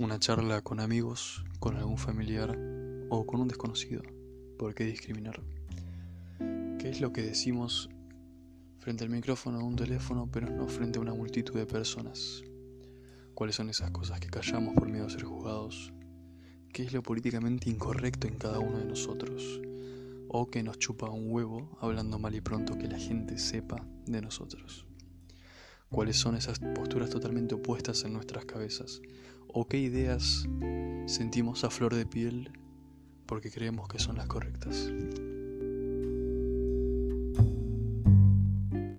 Una charla con amigos, con algún familiar o con un desconocido. ¿Por qué discriminar? ¿Qué es lo que decimos frente al micrófono de un teléfono pero no frente a una multitud de personas? ¿Cuáles son esas cosas que callamos por miedo a ser juzgados? ¿Qué es lo políticamente incorrecto en cada uno de nosotros? ¿O que nos chupa un huevo hablando mal y pronto que la gente sepa de nosotros? ¿Cuáles son esas posturas totalmente opuestas en nuestras cabezas? o qué ideas sentimos a flor de piel porque creemos que son las correctas.